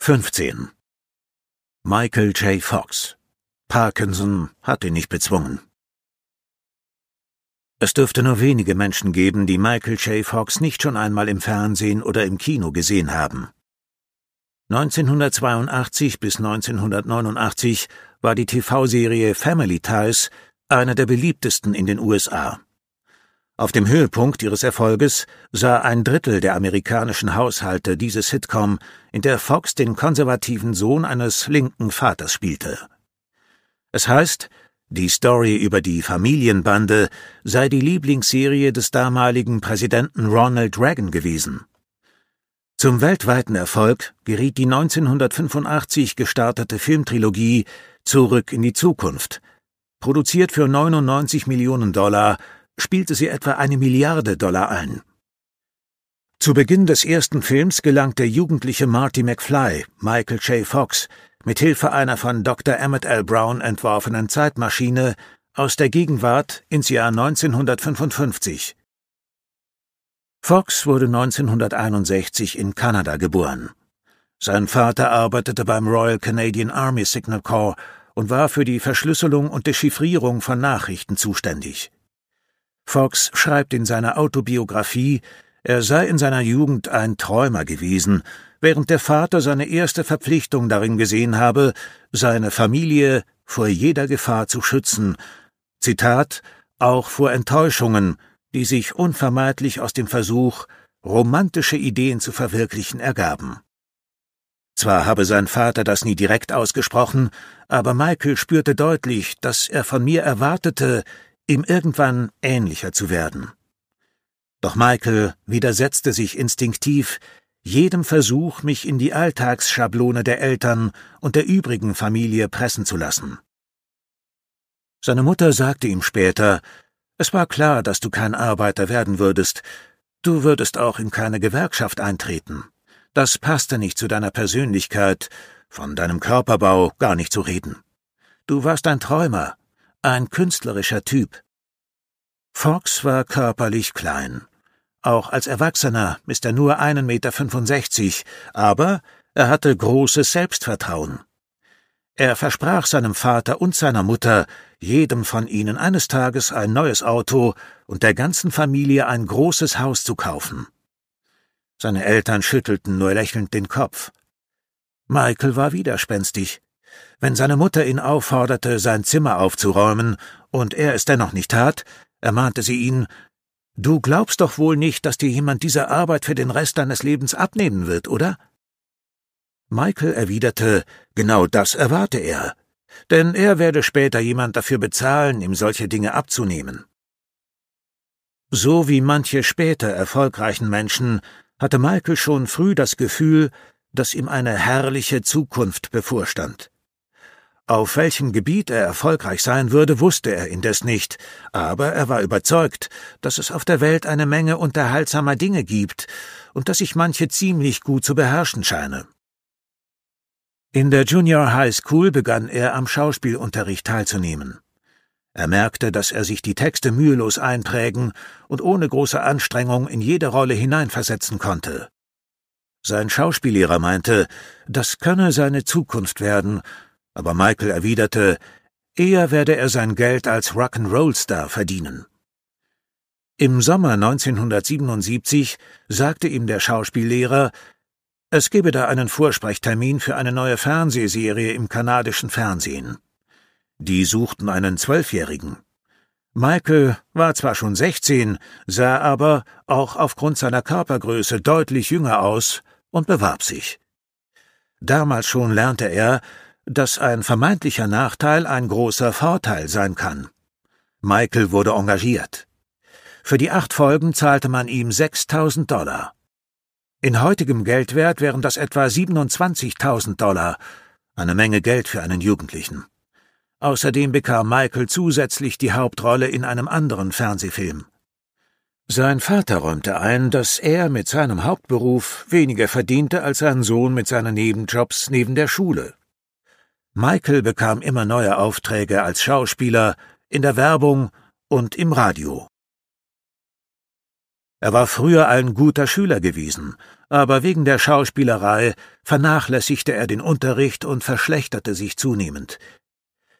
15. Michael J. Fox. Parkinson hat ihn nicht bezwungen. Es dürfte nur wenige Menschen geben, die Michael J. Fox nicht schon einmal im Fernsehen oder im Kino gesehen haben. 1982 bis 1989 war die TV-Serie Family Ties eine der beliebtesten in den USA. Auf dem Höhepunkt ihres Erfolges sah ein Drittel der amerikanischen Haushalte diese Sitcom, in der Fox den konservativen Sohn eines linken Vaters spielte. Es heißt, die Story über die Familienbande sei die Lieblingsserie des damaligen Präsidenten Ronald Reagan gewesen. Zum weltweiten Erfolg geriet die 1985 gestartete Filmtrilogie Zurück in die Zukunft. Produziert für 99 Millionen Dollar spielte sie etwa eine Milliarde Dollar ein. Zu Beginn des ersten Films gelang der jugendliche Marty McFly, Michael J. Fox, mit Hilfe einer von Dr. Emmett L. Brown entworfenen Zeitmaschine aus der Gegenwart ins Jahr 1955. Fox wurde 1961 in Kanada geboren. Sein Vater arbeitete beim Royal Canadian Army Signal Corps und war für die Verschlüsselung und Dechiffrierung von Nachrichten zuständig. Fox schreibt in seiner Autobiografie, er sei in seiner Jugend ein Träumer gewesen, während der Vater seine erste Verpflichtung darin gesehen habe, seine Familie vor jeder Gefahr zu schützen, Zitat, auch vor Enttäuschungen, die sich unvermeidlich aus dem Versuch, romantische Ideen zu verwirklichen, ergaben. Zwar habe sein Vater das nie direkt ausgesprochen, aber Michael spürte deutlich, dass er von mir erwartete, ihm irgendwann ähnlicher zu werden. Doch Michael widersetzte sich instinktiv jedem Versuch, mich in die Alltagsschablone der Eltern und der übrigen Familie pressen zu lassen. Seine Mutter sagte ihm später, es war klar, dass du kein Arbeiter werden würdest, du würdest auch in keine Gewerkschaft eintreten. Das passte nicht zu deiner Persönlichkeit, von deinem Körperbau gar nicht zu reden. Du warst ein Träumer, ein künstlerischer Typ. Fox war körperlich klein. Auch als Erwachsener ist er nur einen Meter, fünfundsechzig, aber er hatte großes Selbstvertrauen. Er versprach seinem Vater und seiner Mutter, jedem von ihnen eines Tages ein neues Auto und der ganzen Familie ein großes Haus zu kaufen. Seine Eltern schüttelten nur lächelnd den Kopf. Michael war widerspenstig. Wenn seine Mutter ihn aufforderte, sein Zimmer aufzuräumen, und er es dennoch nicht tat, ermahnte sie ihn, Du glaubst doch wohl nicht, dass dir jemand diese Arbeit für den Rest deines Lebens abnehmen wird, oder? Michael erwiderte, genau das erwarte er, denn er werde später jemand dafür bezahlen, ihm solche Dinge abzunehmen. So wie manche später erfolgreichen Menschen hatte Michael schon früh das Gefühl, dass ihm eine herrliche Zukunft bevorstand. Auf welchem Gebiet er erfolgreich sein würde, wusste er indes nicht, aber er war überzeugt, dass es auf der Welt eine Menge unterhaltsamer Dinge gibt und dass sich manche ziemlich gut zu beherrschen scheine. In der Junior High School begann er am Schauspielunterricht teilzunehmen. Er merkte, dass er sich die Texte mühelos einprägen und ohne große Anstrengung in jede Rolle hineinversetzen konnte. Sein Schauspiellehrer meinte, das könne seine Zukunft werden aber Michael erwiderte, eher werde er sein Geld als Rock'n'Roll-Star verdienen. Im Sommer 1977 sagte ihm der Schauspiellehrer, es gebe da einen Vorsprechtermin für eine neue Fernsehserie im kanadischen Fernsehen. Die suchten einen Zwölfjährigen. Michael war zwar schon sechzehn, sah aber, auch aufgrund seiner Körpergröße, deutlich jünger aus und bewarb sich. Damals schon lernte er, dass ein vermeintlicher Nachteil ein großer Vorteil sein kann. Michael wurde engagiert. Für die acht Folgen zahlte man ihm 6000 Dollar. In heutigem Geldwert wären das etwa 27.000 Dollar, eine Menge Geld für einen Jugendlichen. Außerdem bekam Michael zusätzlich die Hauptrolle in einem anderen Fernsehfilm. Sein Vater räumte ein, dass er mit seinem Hauptberuf weniger verdiente als sein Sohn mit seinen Nebenjobs neben der Schule. Michael bekam immer neue Aufträge als Schauspieler, in der Werbung und im Radio. Er war früher ein guter Schüler gewesen, aber wegen der Schauspielerei vernachlässigte er den Unterricht und verschlechterte sich zunehmend.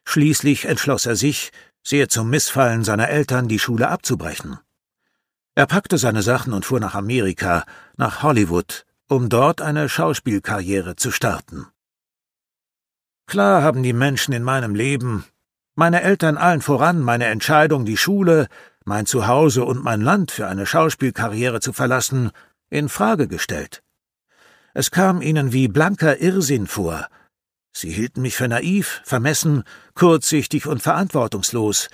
Schließlich entschloss er sich, sehr zum Missfallen seiner Eltern, die Schule abzubrechen. Er packte seine Sachen und fuhr nach Amerika, nach Hollywood, um dort eine Schauspielkarriere zu starten. Klar haben die Menschen in meinem Leben, meine Eltern allen voran, meine Entscheidung, die Schule, mein Zuhause und mein Land für eine Schauspielkarriere zu verlassen, in Frage gestellt. Es kam ihnen wie blanker Irrsinn vor. Sie hielten mich für naiv, vermessen, kurzsichtig und verantwortungslos.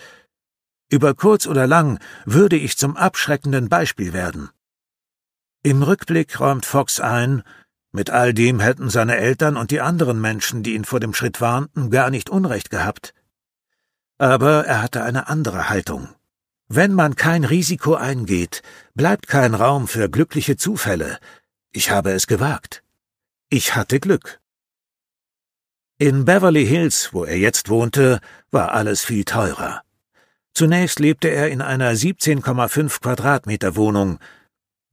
Über kurz oder lang würde ich zum abschreckenden Beispiel werden. Im Rückblick räumt Fox ein, mit all dem hätten seine Eltern und die anderen Menschen, die ihn vor dem Schritt warnten, gar nicht Unrecht gehabt. Aber er hatte eine andere Haltung. Wenn man kein Risiko eingeht, bleibt kein Raum für glückliche Zufälle. Ich habe es gewagt. Ich hatte Glück. In Beverly Hills, wo er jetzt wohnte, war alles viel teurer. Zunächst lebte er in einer 17,5 Quadratmeter Wohnung.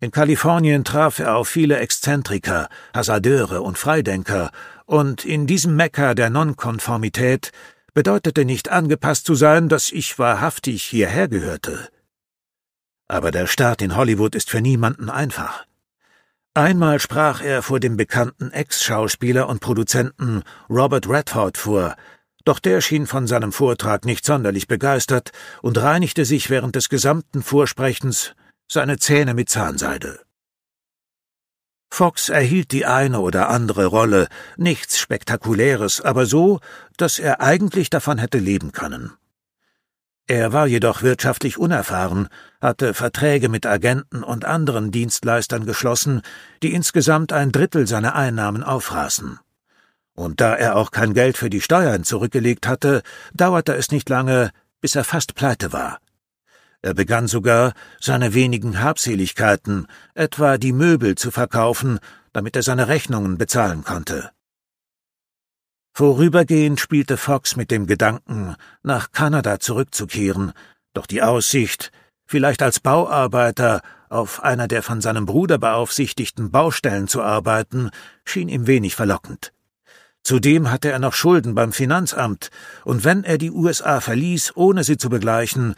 In Kalifornien traf er auf viele Exzentriker, Hasardeure und Freidenker, und in diesem Mekka der Nonkonformität bedeutete nicht angepasst zu sein, dass ich wahrhaftig hierher gehörte. Aber der Start in Hollywood ist für niemanden einfach. Einmal sprach er vor dem bekannten Ex-Schauspieler und Produzenten Robert Redford vor, doch der schien von seinem Vortrag nicht sonderlich begeistert und reinigte sich während des gesamten Vorsprechens seine Zähne mit Zahnseide. Fox erhielt die eine oder andere Rolle, nichts Spektakuläres, aber so, dass er eigentlich davon hätte leben können. Er war jedoch wirtschaftlich unerfahren, hatte Verträge mit Agenten und anderen Dienstleistern geschlossen, die insgesamt ein Drittel seiner Einnahmen aufraßen. Und da er auch kein Geld für die Steuern zurückgelegt hatte, dauerte es nicht lange, bis er fast pleite war. Er begann sogar, seine wenigen Habseligkeiten, etwa die Möbel, zu verkaufen, damit er seine Rechnungen bezahlen konnte. Vorübergehend spielte Fox mit dem Gedanken, nach Kanada zurückzukehren, doch die Aussicht, vielleicht als Bauarbeiter auf einer der von seinem Bruder beaufsichtigten Baustellen zu arbeiten, schien ihm wenig verlockend. Zudem hatte er noch Schulden beim Finanzamt, und wenn er die USA verließ, ohne sie zu begleichen,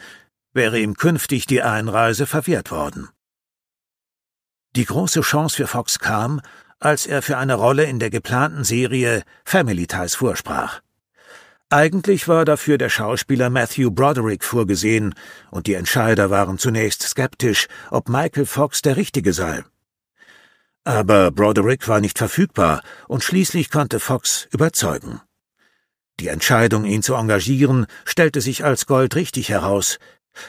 wäre ihm künftig die Einreise verwehrt worden. Die große Chance für Fox kam, als er für eine Rolle in der geplanten Serie Family Ties vorsprach. Eigentlich war dafür der Schauspieler Matthew Broderick vorgesehen, und die Entscheider waren zunächst skeptisch, ob Michael Fox der Richtige sei. Aber Broderick war nicht verfügbar, und schließlich konnte Fox überzeugen. Die Entscheidung, ihn zu engagieren, stellte sich als goldrichtig heraus,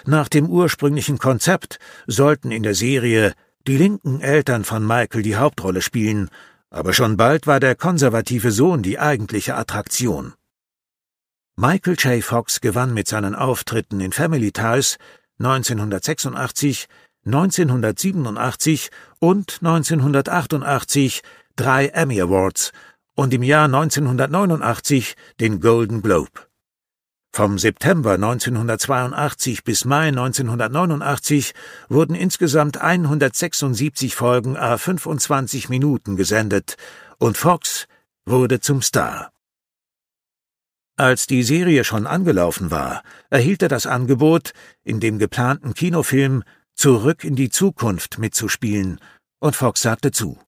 nach dem ursprünglichen Konzept sollten in der Serie die linken Eltern von Michael die Hauptrolle spielen, aber schon bald war der konservative Sohn die eigentliche Attraktion. Michael J. Fox gewann mit seinen Auftritten in Family Ties 1986, 1987 und 1988 drei Emmy Awards und im Jahr 1989 den Golden Globe. Vom September 1982 bis Mai 1989 wurden insgesamt 176 Folgen a 25 Minuten gesendet und Fox wurde zum Star. Als die Serie schon angelaufen war, erhielt er das Angebot, in dem geplanten Kinofilm Zurück in die Zukunft mitzuspielen, und Fox sagte zu.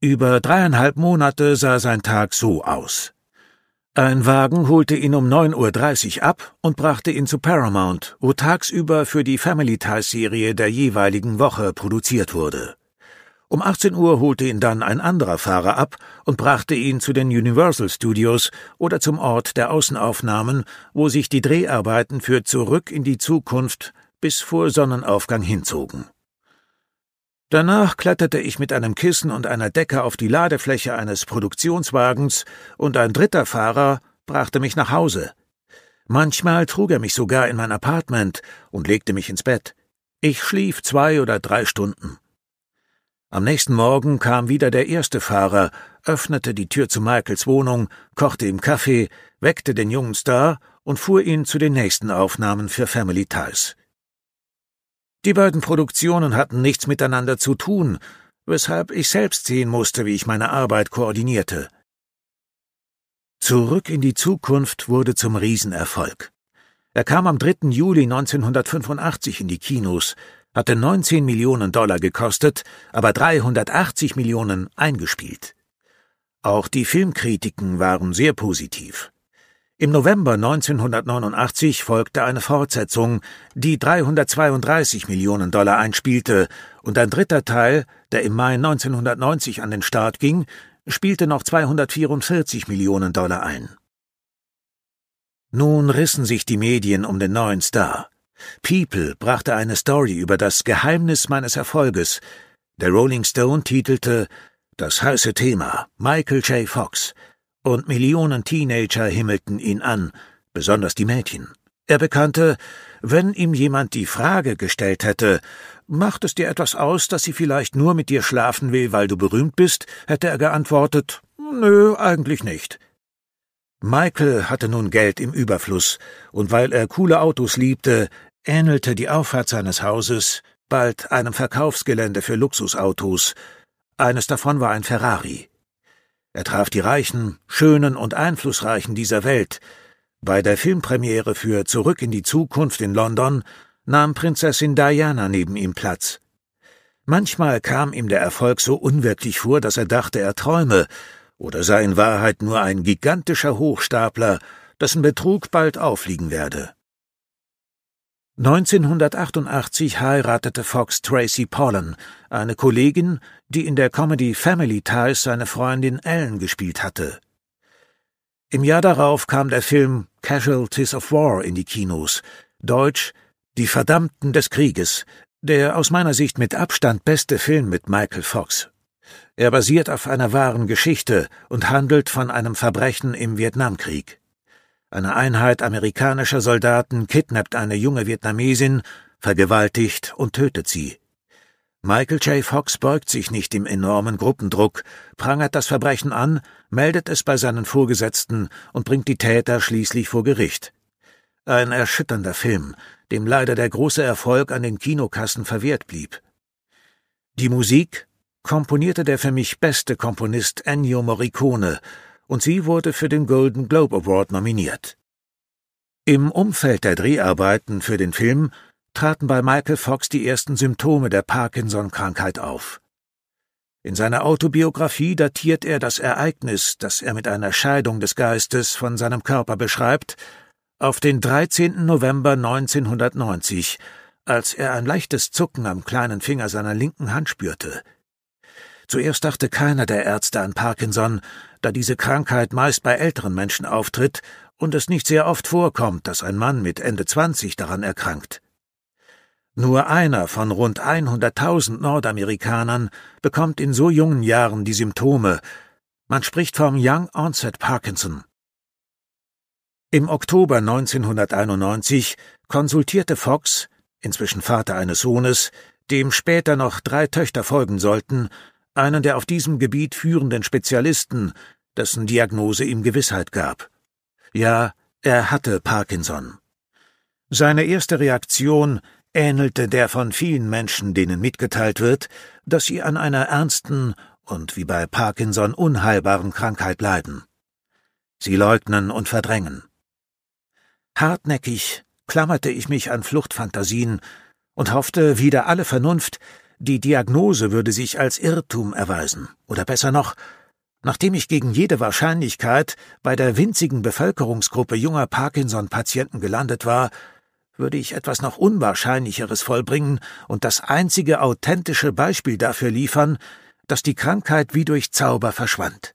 Über dreieinhalb Monate sah sein Tag so aus. Ein Wagen holte ihn um 9.30 Uhr ab und brachte ihn zu Paramount, wo tagsüber für die Family Ties Serie der jeweiligen Woche produziert wurde. Um 18 Uhr holte ihn dann ein anderer Fahrer ab und brachte ihn zu den Universal Studios oder zum Ort der Außenaufnahmen, wo sich die Dreharbeiten für Zurück in die Zukunft bis vor Sonnenaufgang hinzogen. Danach kletterte ich mit einem Kissen und einer Decke auf die Ladefläche eines Produktionswagens, und ein dritter Fahrer brachte mich nach Hause. Manchmal trug er mich sogar in mein Apartment und legte mich ins Bett. Ich schlief zwei oder drei Stunden. Am nächsten Morgen kam wieder der erste Fahrer, öffnete die Tür zu Michaels Wohnung, kochte ihm Kaffee, weckte den jungen Star und fuhr ihn zu den nächsten Aufnahmen für Family Ties. Die beiden Produktionen hatten nichts miteinander zu tun, weshalb ich selbst sehen musste, wie ich meine Arbeit koordinierte. Zurück in die Zukunft wurde zum Riesenerfolg. Er kam am 3. Juli 1985 in die Kinos, hatte 19 Millionen Dollar gekostet, aber 380 Millionen eingespielt. Auch die Filmkritiken waren sehr positiv. Im November 1989 folgte eine Fortsetzung, die 332 Millionen Dollar einspielte, und ein dritter Teil, der im Mai 1990 an den Start ging, spielte noch 244 Millionen Dollar ein. Nun rissen sich die Medien um den neuen Star. People brachte eine Story über das Geheimnis meines Erfolges. Der Rolling Stone titelte Das heiße Thema Michael J. Fox und Millionen Teenager himmelten ihn an, besonders die Mädchen. Er bekannte, wenn ihm jemand die Frage gestellt hätte, macht es dir etwas aus, dass sie vielleicht nur mit dir schlafen will, weil du berühmt bist, hätte er geantwortet, nö, eigentlich nicht. Michael hatte nun Geld im Überfluss, und weil er coole Autos liebte, ähnelte die Auffahrt seines Hauses bald einem Verkaufsgelände für Luxusautos. Eines davon war ein Ferrari. Er traf die Reichen, Schönen und Einflussreichen dieser Welt. Bei der Filmpremiere für Zurück in die Zukunft in London nahm Prinzessin Diana neben ihm Platz. Manchmal kam ihm der Erfolg so unwirklich vor, dass er dachte, er träume, oder sei in Wahrheit nur ein gigantischer Hochstapler, dessen Betrug bald auffliegen werde. 1988 heiratete Fox Tracy Pollan, eine Kollegin, die in der Comedy Family Ties seine Freundin Ellen gespielt hatte. Im Jahr darauf kam der Film Casualties of War in die Kinos, deutsch Die Verdammten des Krieges, der aus meiner Sicht mit Abstand beste Film mit Michael Fox. Er basiert auf einer wahren Geschichte und handelt von einem Verbrechen im Vietnamkrieg. Eine Einheit amerikanischer Soldaten kidnappt eine junge Vietnamesin, vergewaltigt und tötet sie. Michael J. Fox beugt sich nicht dem enormen Gruppendruck, prangert das Verbrechen an, meldet es bei seinen Vorgesetzten und bringt die Täter schließlich vor Gericht. Ein erschütternder Film, dem leider der große Erfolg an den Kinokassen verwehrt blieb. Die Musik komponierte der für mich beste Komponist Ennio Morricone, und sie wurde für den Golden Globe Award nominiert. Im Umfeld der Dreharbeiten für den Film traten bei Michael Fox die ersten Symptome der Parkinson-Krankheit auf. In seiner Autobiografie datiert er das Ereignis, das er mit einer Scheidung des Geistes von seinem Körper beschreibt, auf den 13. November 1990, als er ein leichtes Zucken am kleinen Finger seiner linken Hand spürte. Zuerst dachte keiner der Ärzte an Parkinson, da diese Krankheit meist bei älteren Menschen auftritt und es nicht sehr oft vorkommt, dass ein Mann mit Ende 20 daran erkrankt. Nur einer von rund 100.000 Nordamerikanern bekommt in so jungen Jahren die Symptome. Man spricht vom Young Onset Parkinson. Im Oktober 1991 konsultierte Fox, inzwischen Vater eines Sohnes, dem später noch drei Töchter folgen sollten, einen der auf diesem Gebiet führenden Spezialisten, dessen Diagnose ihm Gewissheit gab. Ja, er hatte Parkinson. Seine erste Reaktion ähnelte der von vielen Menschen, denen mitgeteilt wird, dass sie an einer ernsten und wie bei Parkinson unheilbaren Krankheit leiden. Sie leugnen und verdrängen. Hartnäckig klammerte ich mich an Fluchtfantasien und hoffte wider alle Vernunft, die Diagnose würde sich als Irrtum erweisen, oder besser noch, nachdem ich gegen jede Wahrscheinlichkeit bei der winzigen Bevölkerungsgruppe junger Parkinson-Patienten gelandet war, würde ich etwas noch Unwahrscheinlicheres vollbringen und das einzige authentische Beispiel dafür liefern, dass die Krankheit wie durch Zauber verschwand.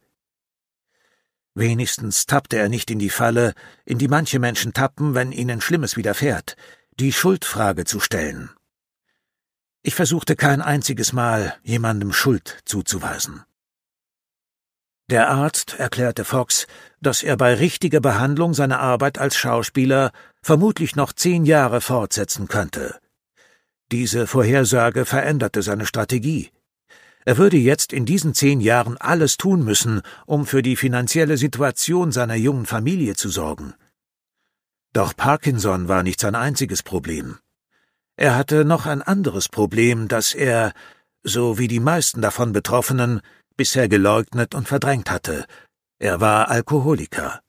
Wenigstens tappte er nicht in die Falle, in die manche Menschen tappen, wenn ihnen Schlimmes widerfährt, die Schuldfrage zu stellen ich versuchte kein einziges Mal, jemandem Schuld zuzuweisen. Der Arzt erklärte Fox, dass er bei richtiger Behandlung seine Arbeit als Schauspieler vermutlich noch zehn Jahre fortsetzen könnte. Diese Vorhersage veränderte seine Strategie. Er würde jetzt in diesen zehn Jahren alles tun müssen, um für die finanzielle Situation seiner jungen Familie zu sorgen. Doch Parkinson war nicht sein einziges Problem. Er hatte noch ein anderes Problem, das er, so wie die meisten davon Betroffenen, bisher geleugnet und verdrängt hatte. Er war Alkoholiker.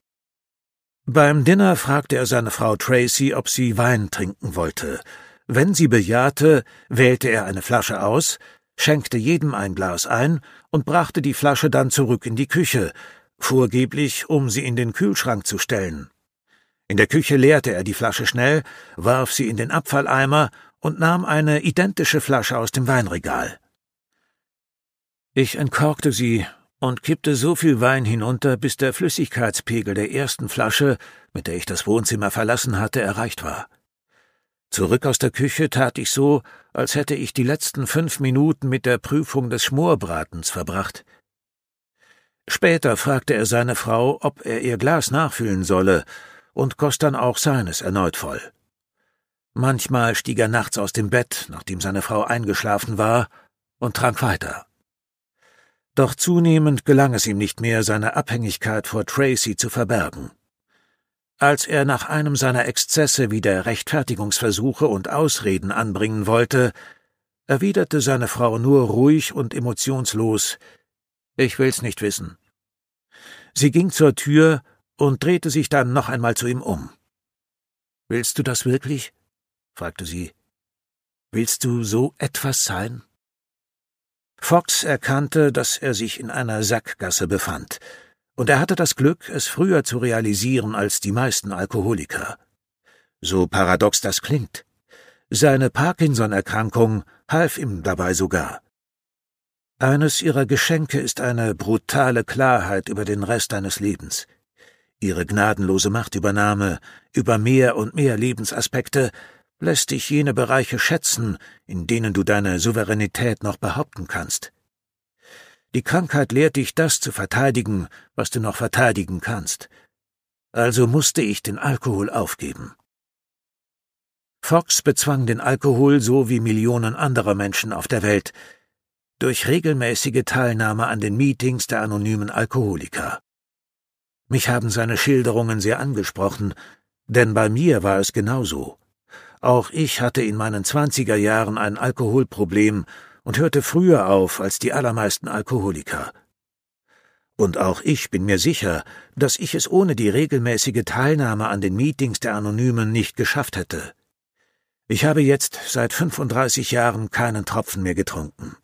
Beim Dinner fragte er seine Frau Tracy, ob sie Wein trinken wollte. Wenn sie bejahte, wählte er eine Flasche aus, schenkte jedem ein Glas ein und brachte die Flasche dann zurück in die Küche, vorgeblich um sie in den Kühlschrank zu stellen. In der Küche leerte er die Flasche schnell, warf sie in den Abfalleimer und nahm eine identische Flasche aus dem Weinregal. Ich entkorkte sie und kippte so viel Wein hinunter, bis der Flüssigkeitspegel der ersten Flasche, mit der ich das Wohnzimmer verlassen hatte, erreicht war. Zurück aus der Küche tat ich so, als hätte ich die letzten fünf Minuten mit der Prüfung des Schmorbratens verbracht. Später fragte er seine Frau, ob er ihr Glas nachfüllen solle, und goss dann auch seines erneut voll. Manchmal stieg er nachts aus dem Bett, nachdem seine Frau eingeschlafen war, und trank weiter. Doch zunehmend gelang es ihm nicht mehr, seine Abhängigkeit vor Tracy zu verbergen. Als er nach einem seiner Exzesse wieder Rechtfertigungsversuche und Ausreden anbringen wollte, erwiderte seine Frau nur ruhig und emotionslos Ich will's nicht wissen. Sie ging zur Tür und drehte sich dann noch einmal zu ihm um. Willst du das wirklich? fragte sie. Willst du so etwas sein? Fox erkannte, dass er sich in einer Sackgasse befand, und er hatte das Glück, es früher zu realisieren als die meisten Alkoholiker. So paradox das klingt. Seine Parkinson-Erkrankung half ihm dabei sogar. Eines ihrer Geschenke ist eine brutale Klarheit über den Rest deines Lebens. Ihre gnadenlose Machtübernahme über mehr und mehr Lebensaspekte lässt dich jene Bereiche schätzen, in denen du deine Souveränität noch behaupten kannst. Die Krankheit lehrt dich das zu verteidigen, was du noch verteidigen kannst. Also musste ich den Alkohol aufgeben. Fox bezwang den Alkohol so wie Millionen anderer Menschen auf der Welt, durch regelmäßige Teilnahme an den Meetings der anonymen Alkoholiker. Mich haben seine Schilderungen sehr angesprochen, denn bei mir war es genauso. Auch ich hatte in meinen zwanziger Jahren ein Alkoholproblem und hörte früher auf als die allermeisten Alkoholiker. Und auch ich bin mir sicher, dass ich es ohne die regelmäßige Teilnahme an den Meetings der Anonymen nicht geschafft hätte. Ich habe jetzt seit 35 Jahren keinen Tropfen mehr getrunken.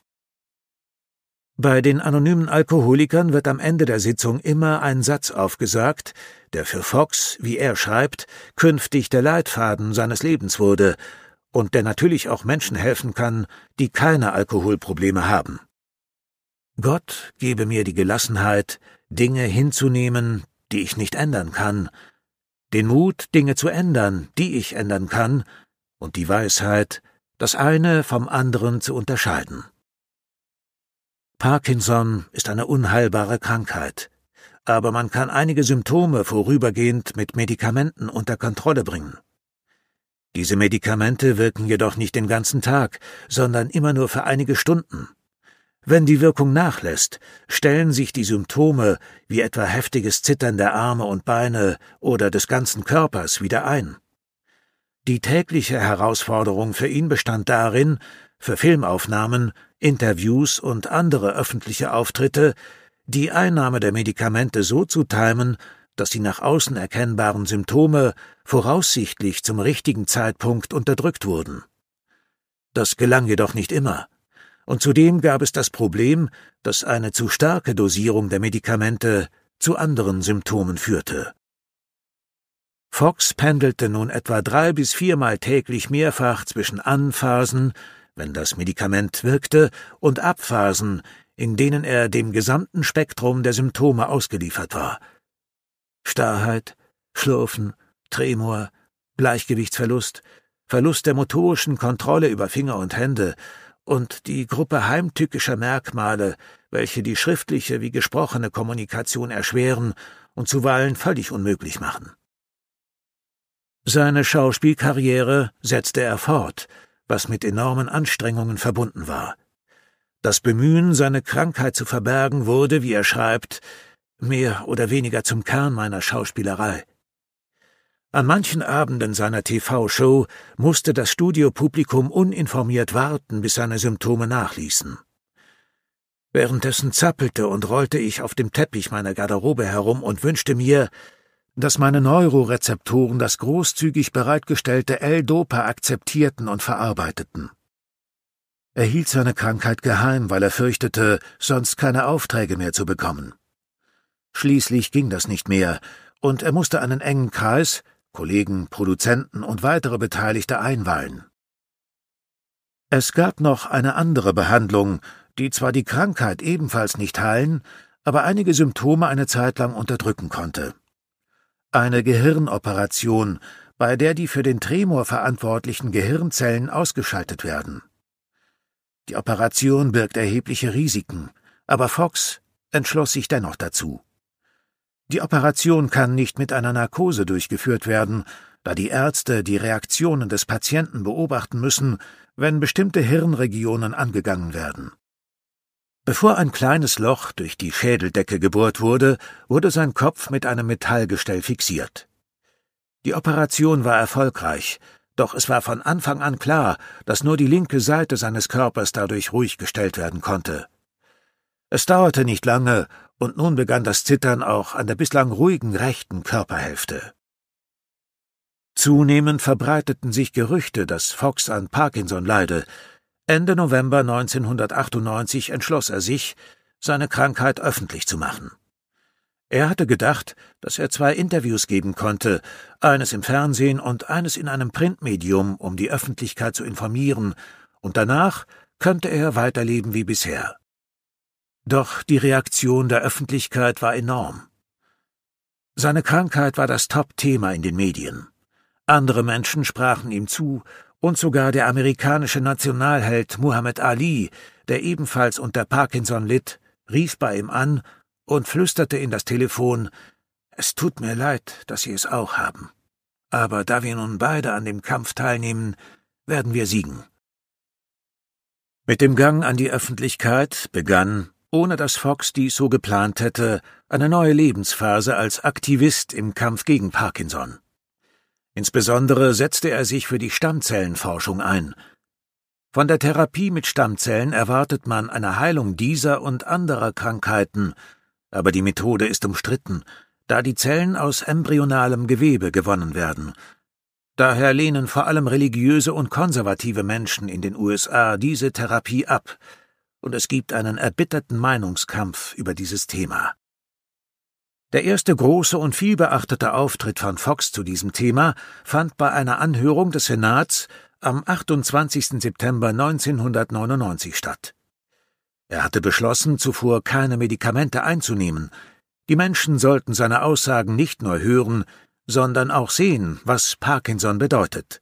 Bei den anonymen Alkoholikern wird am Ende der Sitzung immer ein Satz aufgesagt, der für Fox, wie er schreibt, künftig der Leitfaden seines Lebens wurde und der natürlich auch Menschen helfen kann, die keine Alkoholprobleme haben. Gott gebe mir die Gelassenheit, Dinge hinzunehmen, die ich nicht ändern kann, den Mut, Dinge zu ändern, die ich ändern kann, und die Weisheit, das eine vom anderen zu unterscheiden. Parkinson ist eine unheilbare Krankheit, aber man kann einige Symptome vorübergehend mit Medikamenten unter Kontrolle bringen. Diese Medikamente wirken jedoch nicht den ganzen Tag, sondern immer nur für einige Stunden. Wenn die Wirkung nachlässt, stellen sich die Symptome wie etwa heftiges Zittern der Arme und Beine oder des ganzen Körpers wieder ein. Die tägliche Herausforderung für ihn bestand darin, für Filmaufnahmen Interviews und andere öffentliche Auftritte die Einnahme der Medikamente so zu timen, dass die nach außen erkennbaren Symptome voraussichtlich zum richtigen Zeitpunkt unterdrückt wurden. Das gelang jedoch nicht immer, und zudem gab es das Problem, dass eine zu starke Dosierung der Medikamente zu anderen Symptomen führte. Fox pendelte nun etwa drei bis viermal täglich mehrfach zwischen Anphasen, wenn das Medikament wirkte, und Abphasen, in denen er dem gesamten Spektrum der Symptome ausgeliefert war. Starrheit, Schlurfen, Tremor, Gleichgewichtsverlust, Verlust der motorischen Kontrolle über Finger und Hände und die Gruppe heimtückischer Merkmale, welche die schriftliche wie gesprochene Kommunikation erschweren und zuweilen völlig unmöglich machen. Seine Schauspielkarriere setzte er fort, was mit enormen Anstrengungen verbunden war. Das Bemühen, seine Krankheit zu verbergen, wurde, wie er schreibt, mehr oder weniger zum Kern meiner Schauspielerei. An manchen Abenden seiner TV-Show musste das Studiopublikum uninformiert warten, bis seine Symptome nachließen. Währenddessen zappelte und rollte ich auf dem Teppich meiner Garderobe herum und wünschte mir, dass meine Neurorezeptoren das großzügig bereitgestellte L-Dopa akzeptierten und verarbeiteten. Er hielt seine Krankheit geheim, weil er fürchtete, sonst keine Aufträge mehr zu bekommen. Schließlich ging das nicht mehr, und er musste einen engen Kreis, Kollegen, Produzenten und weitere Beteiligte einweihen. Es gab noch eine andere Behandlung, die zwar die Krankheit ebenfalls nicht heilen, aber einige Symptome eine Zeit lang unterdrücken konnte. Eine Gehirnoperation, bei der die für den Tremor verantwortlichen Gehirnzellen ausgeschaltet werden. Die Operation birgt erhebliche Risiken, aber Fox entschloss sich dennoch dazu. Die Operation kann nicht mit einer Narkose durchgeführt werden, da die Ärzte die Reaktionen des Patienten beobachten müssen, wenn bestimmte Hirnregionen angegangen werden. Bevor ein kleines Loch durch die Schädeldecke gebohrt wurde, wurde sein Kopf mit einem Metallgestell fixiert. Die Operation war erfolgreich, doch es war von Anfang an klar, dass nur die linke Seite seines Körpers dadurch ruhig gestellt werden konnte. Es dauerte nicht lange, und nun begann das Zittern auch an der bislang ruhigen rechten Körperhälfte. Zunehmend verbreiteten sich Gerüchte, dass Fox an Parkinson leide, Ende November 1998 entschloss er sich, seine Krankheit öffentlich zu machen. Er hatte gedacht, dass er zwei Interviews geben konnte, eines im Fernsehen und eines in einem Printmedium, um die Öffentlichkeit zu informieren, und danach könnte er weiterleben wie bisher. Doch die Reaktion der Öffentlichkeit war enorm. Seine Krankheit war das Top-Thema in den Medien. Andere Menschen sprachen ihm zu und sogar der amerikanische Nationalheld Muhammad Ali, der ebenfalls unter Parkinson litt, rief bei ihm an und flüsterte in das Telefon Es tut mir leid, dass Sie es auch haben. Aber da wir nun beide an dem Kampf teilnehmen, werden wir siegen. Mit dem Gang an die Öffentlichkeit begann, ohne dass Fox dies so geplant hätte, eine neue Lebensphase als Aktivist im Kampf gegen Parkinson. Insbesondere setzte er sich für die Stammzellenforschung ein. Von der Therapie mit Stammzellen erwartet man eine Heilung dieser und anderer Krankheiten, aber die Methode ist umstritten, da die Zellen aus embryonalem Gewebe gewonnen werden. Daher lehnen vor allem religiöse und konservative Menschen in den USA diese Therapie ab, und es gibt einen erbitterten Meinungskampf über dieses Thema. Der erste große und vielbeachtete Auftritt von Fox zu diesem Thema fand bei einer Anhörung des Senats am 28. September 1999 statt. Er hatte beschlossen, zuvor keine Medikamente einzunehmen. Die Menschen sollten seine Aussagen nicht nur hören, sondern auch sehen, was Parkinson bedeutet.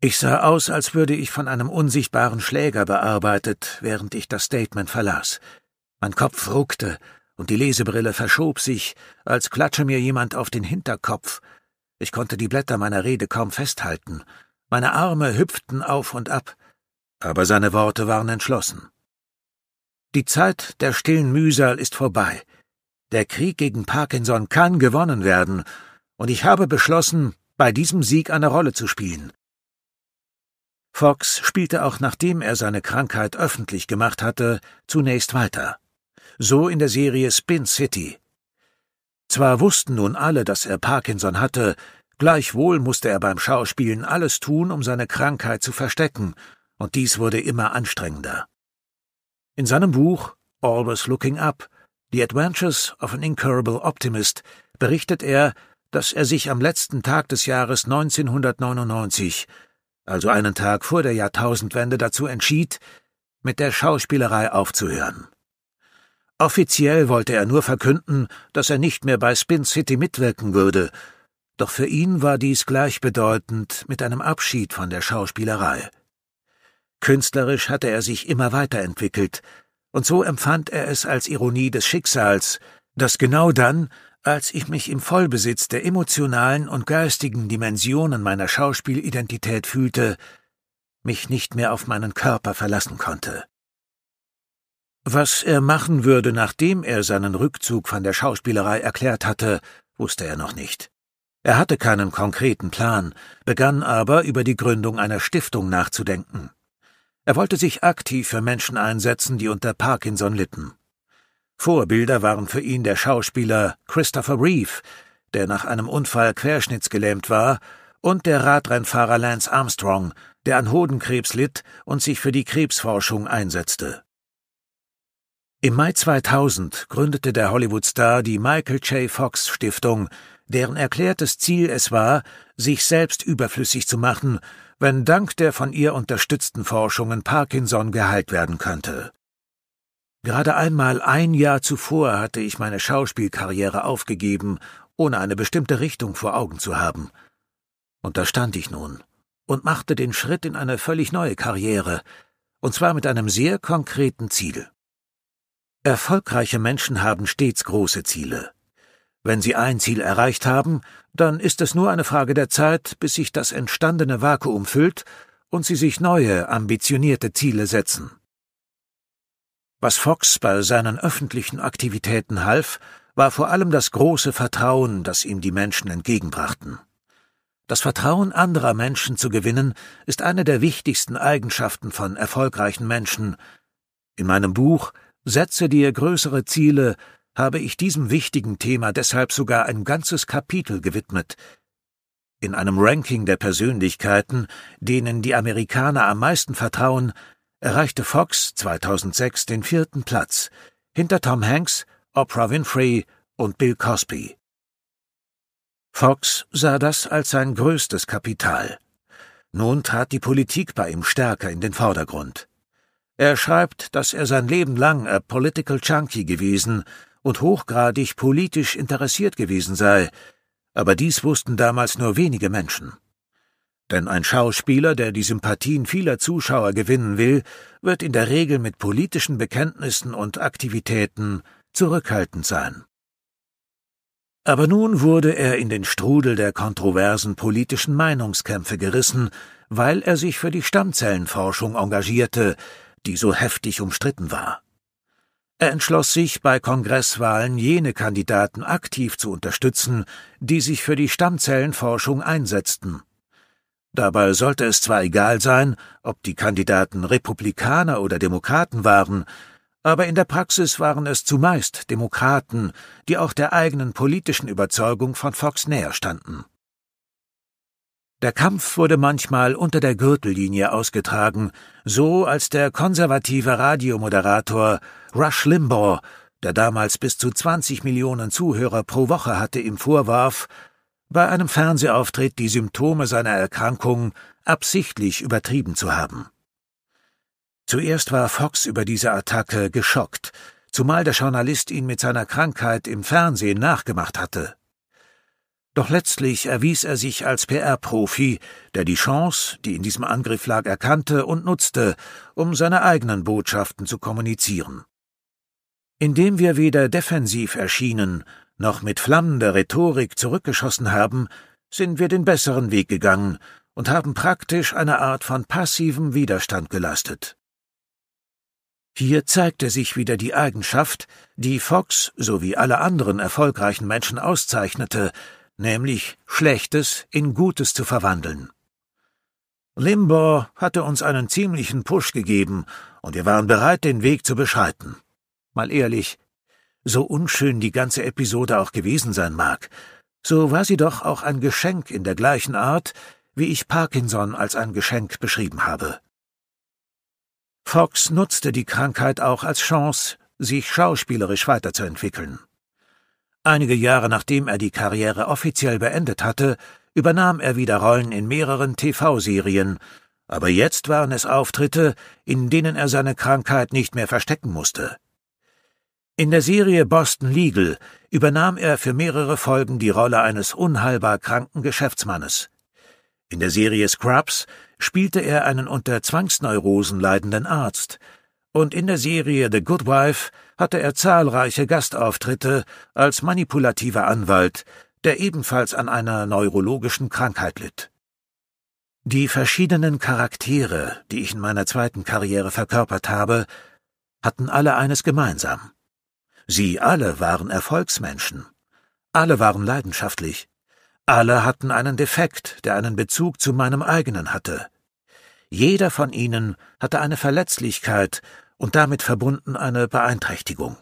Ich sah aus, als würde ich von einem unsichtbaren Schläger bearbeitet, während ich das Statement verlas. Mein Kopf ruckte, und die Lesebrille verschob sich, als klatsche mir jemand auf den Hinterkopf. Ich konnte die Blätter meiner Rede kaum festhalten. Meine Arme hüpften auf und ab, aber seine Worte waren entschlossen. Die Zeit der stillen Mühsal ist vorbei. Der Krieg gegen Parkinson kann gewonnen werden, und ich habe beschlossen, bei diesem Sieg eine Rolle zu spielen. Fox spielte auch nachdem er seine Krankheit öffentlich gemacht hatte, zunächst weiter so in der Serie Spin City. Zwar wussten nun alle, dass er Parkinson hatte, gleichwohl musste er beim Schauspielen alles tun, um seine Krankheit zu verstecken, und dies wurde immer anstrengender. In seinem Buch Always Looking Up, The Adventures of an Incurable Optimist, berichtet er, dass er sich am letzten Tag des Jahres 1999, also einen Tag vor der Jahrtausendwende, dazu entschied, mit der Schauspielerei aufzuhören. Offiziell wollte er nur verkünden, dass er nicht mehr bei Spin City mitwirken würde, doch für ihn war dies gleichbedeutend mit einem Abschied von der Schauspielerei. Künstlerisch hatte er sich immer weiterentwickelt, und so empfand er es als Ironie des Schicksals, dass genau dann, als ich mich im Vollbesitz der emotionalen und geistigen Dimensionen meiner Schauspielidentität fühlte, mich nicht mehr auf meinen Körper verlassen konnte. Was er machen würde, nachdem er seinen Rückzug von der Schauspielerei erklärt hatte, wusste er noch nicht. Er hatte keinen konkreten Plan, begann aber über die Gründung einer Stiftung nachzudenken. Er wollte sich aktiv für Menschen einsetzen, die unter Parkinson litten. Vorbilder waren für ihn der Schauspieler Christopher Reeve, der nach einem Unfall querschnittsgelähmt war, und der Radrennfahrer Lance Armstrong, der an Hodenkrebs litt und sich für die Krebsforschung einsetzte. Im Mai 2000 gründete der Hollywood-Star die Michael J. Fox Stiftung, deren erklärtes Ziel es war, sich selbst überflüssig zu machen, wenn dank der von ihr unterstützten Forschungen Parkinson geheilt werden könnte. Gerade einmal ein Jahr zuvor hatte ich meine Schauspielkarriere aufgegeben, ohne eine bestimmte Richtung vor Augen zu haben. Und da stand ich nun und machte den Schritt in eine völlig neue Karriere, und zwar mit einem sehr konkreten Ziel. Erfolgreiche Menschen haben stets große Ziele. Wenn sie ein Ziel erreicht haben, dann ist es nur eine Frage der Zeit, bis sich das entstandene Vakuum füllt und sie sich neue, ambitionierte Ziele setzen. Was Fox bei seinen öffentlichen Aktivitäten half, war vor allem das große Vertrauen, das ihm die Menschen entgegenbrachten. Das Vertrauen anderer Menschen zu gewinnen, ist eine der wichtigsten Eigenschaften von erfolgreichen Menschen. In meinem Buch Setze dir größere Ziele habe ich diesem wichtigen Thema deshalb sogar ein ganzes Kapitel gewidmet. In einem Ranking der Persönlichkeiten, denen die Amerikaner am meisten vertrauen, erreichte Fox 2006 den vierten Platz, hinter Tom Hanks, Oprah Winfrey und Bill Cosby. Fox sah das als sein größtes Kapital. Nun trat die Politik bei ihm stärker in den Vordergrund. Er schreibt, dass er sein Leben lang a political junkie gewesen und hochgradig politisch interessiert gewesen sei, aber dies wussten damals nur wenige Menschen. Denn ein Schauspieler, der die Sympathien vieler Zuschauer gewinnen will, wird in der Regel mit politischen Bekenntnissen und Aktivitäten zurückhaltend sein. Aber nun wurde er in den Strudel der kontroversen politischen Meinungskämpfe gerissen, weil er sich für die Stammzellenforschung engagierte, die so heftig umstritten war. Er entschloss sich, bei Kongresswahlen jene Kandidaten aktiv zu unterstützen, die sich für die Stammzellenforschung einsetzten. Dabei sollte es zwar egal sein, ob die Kandidaten Republikaner oder Demokraten waren, aber in der Praxis waren es zumeist Demokraten, die auch der eigenen politischen Überzeugung von Fox näher standen. Der Kampf wurde manchmal unter der Gürtellinie ausgetragen, so als der konservative Radiomoderator Rush Limbaugh, der damals bis zu 20 Millionen Zuhörer pro Woche hatte, ihm vorwarf, bei einem Fernsehauftritt die Symptome seiner Erkrankung absichtlich übertrieben zu haben. Zuerst war Fox über diese Attacke geschockt, zumal der Journalist ihn mit seiner Krankheit im Fernsehen nachgemacht hatte. Doch letztlich erwies er sich als PR-Profi, der die Chance, die in diesem Angriff lag, erkannte und nutzte, um seine eigenen Botschaften zu kommunizieren. Indem wir weder defensiv erschienen, noch mit flammender Rhetorik zurückgeschossen haben, sind wir den besseren Weg gegangen und haben praktisch eine Art von passivem Widerstand geleistet. Hier zeigte sich wieder die Eigenschaft, die Fox sowie alle anderen erfolgreichen Menschen auszeichnete, nämlich Schlechtes in Gutes zu verwandeln. Limbaugh hatte uns einen ziemlichen Push gegeben, und wir waren bereit, den Weg zu beschreiten. Mal ehrlich, so unschön die ganze Episode auch gewesen sein mag, so war sie doch auch ein Geschenk in der gleichen Art, wie ich Parkinson als ein Geschenk beschrieben habe. Fox nutzte die Krankheit auch als Chance, sich schauspielerisch weiterzuentwickeln. Einige Jahre nachdem er die Karriere offiziell beendet hatte, übernahm er wieder Rollen in mehreren TV-Serien, aber jetzt waren es Auftritte, in denen er seine Krankheit nicht mehr verstecken musste. In der Serie Boston Legal übernahm er für mehrere Folgen die Rolle eines unheilbar kranken Geschäftsmannes. In der Serie Scrubs spielte er einen unter Zwangsneurosen leidenden Arzt, und in der Serie The Good Wife hatte er zahlreiche Gastauftritte als manipulativer Anwalt, der ebenfalls an einer neurologischen Krankheit litt. Die verschiedenen Charaktere, die ich in meiner zweiten Karriere verkörpert habe, hatten alle eines gemeinsam. Sie alle waren Erfolgsmenschen. Alle waren leidenschaftlich. Alle hatten einen Defekt, der einen Bezug zu meinem eigenen hatte. Jeder von ihnen hatte eine Verletzlichkeit und damit verbunden eine Beeinträchtigung.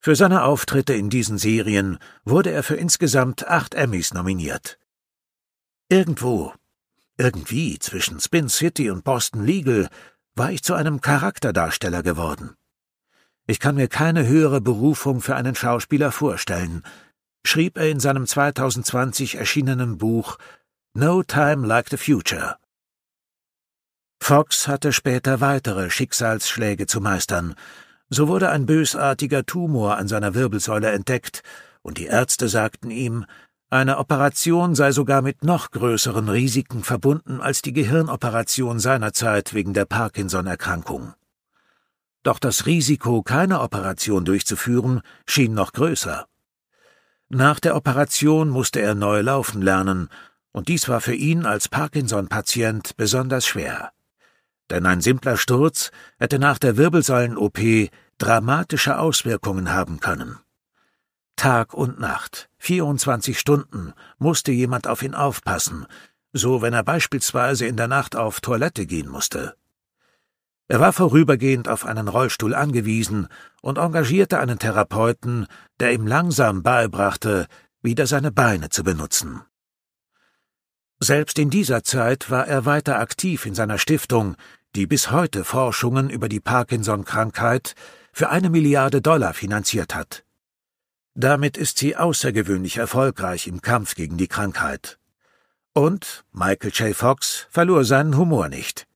Für seine Auftritte in diesen Serien wurde er für insgesamt acht Emmys nominiert. Irgendwo, irgendwie zwischen Spin City und Boston Legal war ich zu einem Charakterdarsteller geworden. Ich kann mir keine höhere Berufung für einen Schauspieler vorstellen, schrieb er in seinem 2020 erschienenen Buch No Time Like the Future. Fox hatte später weitere Schicksalsschläge zu meistern. So wurde ein bösartiger Tumor an seiner Wirbelsäule entdeckt, und die Ärzte sagten ihm, eine Operation sei sogar mit noch größeren Risiken verbunden als die Gehirnoperation seinerzeit wegen der Parkinson-Erkrankung. Doch das Risiko, keine Operation durchzuführen, schien noch größer. Nach der Operation musste er neu laufen lernen, und dies war für ihn als Parkinson-Patient besonders schwer. Denn ein simpler Sturz hätte nach der Wirbelsäulen-OP dramatische Auswirkungen haben können. Tag und Nacht, 24 Stunden, musste jemand auf ihn aufpassen, so wenn er beispielsweise in der Nacht auf Toilette gehen musste. Er war vorübergehend auf einen Rollstuhl angewiesen und engagierte einen Therapeuten, der ihm langsam beibrachte, wieder seine Beine zu benutzen. Selbst in dieser Zeit war er weiter aktiv in seiner Stiftung, die bis heute Forschungen über die Parkinson-Krankheit für eine Milliarde Dollar finanziert hat. Damit ist sie außergewöhnlich erfolgreich im Kampf gegen die Krankheit. Und Michael J. Fox verlor seinen Humor nicht.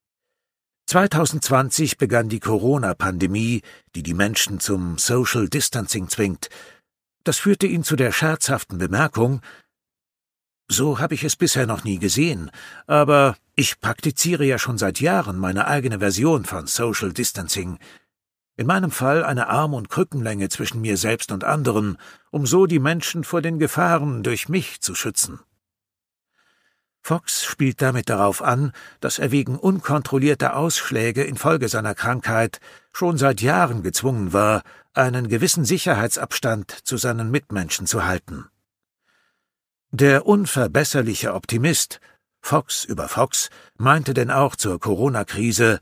2020 begann die Corona-Pandemie, die die Menschen zum Social Distancing zwingt. Das führte ihn zu der scherzhaften Bemerkung, so habe ich es bisher noch nie gesehen, aber ich praktiziere ja schon seit Jahren meine eigene Version von Social Distancing. In meinem Fall eine Arm- und Krückenlänge zwischen mir selbst und anderen, um so die Menschen vor den Gefahren durch mich zu schützen. Fox spielt damit darauf an, dass er wegen unkontrollierter Ausschläge infolge seiner Krankheit schon seit Jahren gezwungen war, einen gewissen Sicherheitsabstand zu seinen Mitmenschen zu halten. Der unverbesserliche Optimist Fox über Fox meinte denn auch zur Corona-Krise,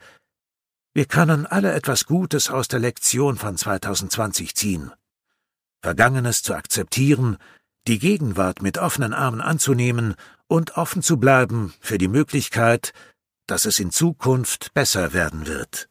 wir können alle etwas Gutes aus der Lektion von 2020 ziehen. Vergangenes zu akzeptieren, die Gegenwart mit offenen Armen anzunehmen und offen zu bleiben für die Möglichkeit, dass es in Zukunft besser werden wird.